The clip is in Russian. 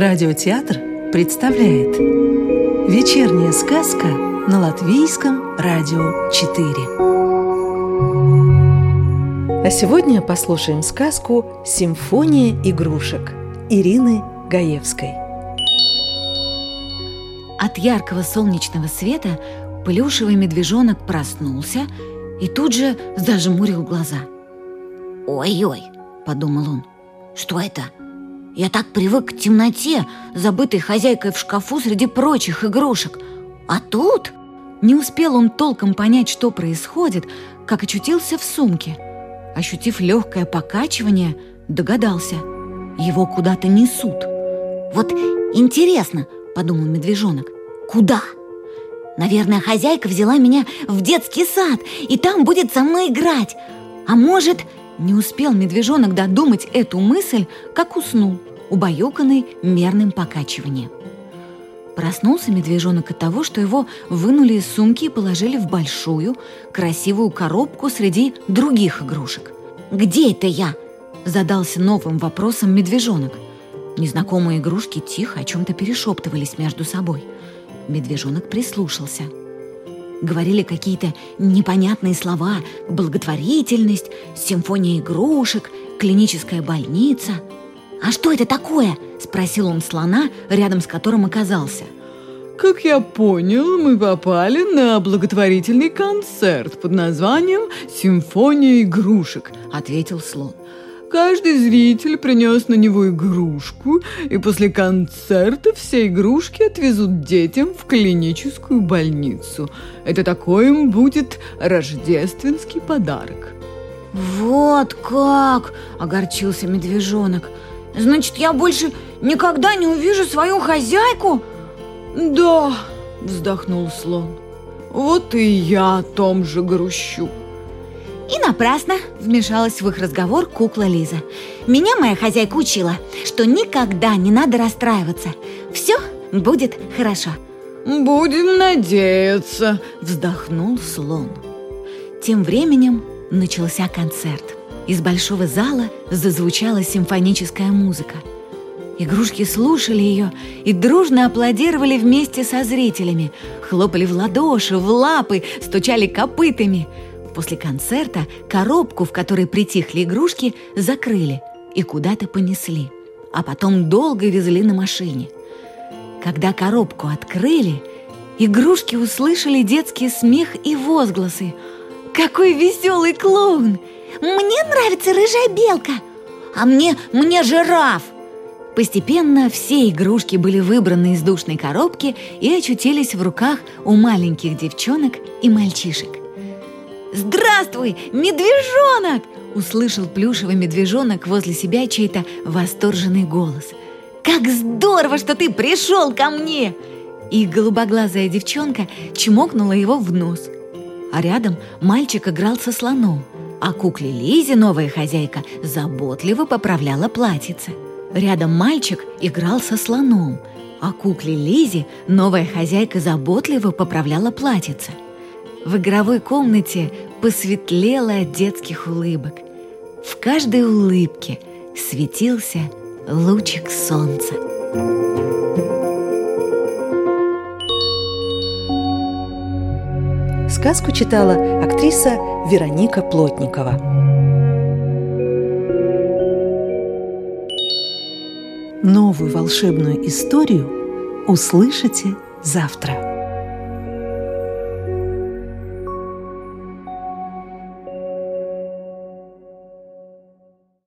Радиотеатр представляет Вечерняя сказка на Латвийском радио 4 А сегодня послушаем сказку «Симфония игрушек» Ирины Гаевской От яркого солнечного света плюшевый медвежонок проснулся и тут же зажмурил глаза. «Ой-ой!» – подумал он. «Что это? Я так привык к темноте, забытой хозяйкой в шкафу среди прочих игрушек. А тут...» Не успел он толком понять, что происходит, как очутился в сумке. Ощутив легкое покачивание, догадался. Его куда-то несут. «Вот интересно», — подумал медвежонок, — «куда?» Наверное, хозяйка взяла меня в детский сад, и там будет со мной играть. А может, не успел медвежонок додумать эту мысль, как уснул, убаюканный мерным покачиванием. Проснулся медвежонок от того, что его вынули из сумки и положили в большую, красивую коробку среди других игрушек. «Где это я?» – задался новым вопросом медвежонок. Незнакомые игрушки тихо о чем-то перешептывались между собой – Медвежонок прислушался. Говорили какие-то непонятные слова «благотворительность», «симфония игрушек», «клиническая больница». «А что это такое?» – спросил он слона, рядом с которым оказался. Как я понял, мы попали на благотворительный концерт под названием «Симфония игрушек», – ответил слон. Каждый зритель принес на него игрушку, и после концерта все игрушки отвезут детям в клиническую больницу. Это такой им будет рождественский подарок. «Вот как!» – огорчился медвежонок. «Значит, я больше никогда не увижу свою хозяйку?» «Да!» – вздохнул слон. «Вот и я о том же грущу». И напрасно вмешалась в их разговор кукла Лиза. Меня моя хозяйка учила, что никогда не надо расстраиваться. Все будет хорошо. «Будем надеяться», – вздохнул слон. Тем временем начался концерт. Из большого зала зазвучала симфоническая музыка. Игрушки слушали ее и дружно аплодировали вместе со зрителями, хлопали в ладоши, в лапы, стучали копытами – После концерта коробку, в которой притихли игрушки, закрыли и куда-то понесли, а потом долго везли на машине. Когда коробку открыли, игрушки услышали детский смех и возгласы. «Какой веселый клоун! Мне нравится рыжая белка! А мне, мне жираф!» Постепенно все игрушки были выбраны из душной коробки и очутились в руках у маленьких девчонок и мальчишек. «Здравствуй, медвежонок!» Услышал плюшевый медвежонок возле себя чей-то восторженный голос. «Как здорово, что ты пришел ко мне!» И голубоглазая девчонка чмокнула его в нос. А рядом мальчик играл со слоном, а кукле Лизе новая хозяйка заботливо поправляла платьице. Рядом мальчик играл со слоном, а кукле Лизе новая хозяйка заботливо поправляла платьице – в игровой комнате посветлело от детских улыбок. В каждой улыбке светился лучик солнца. Сказку читала актриса Вероника Плотникова. Новую волшебную историю услышите завтра.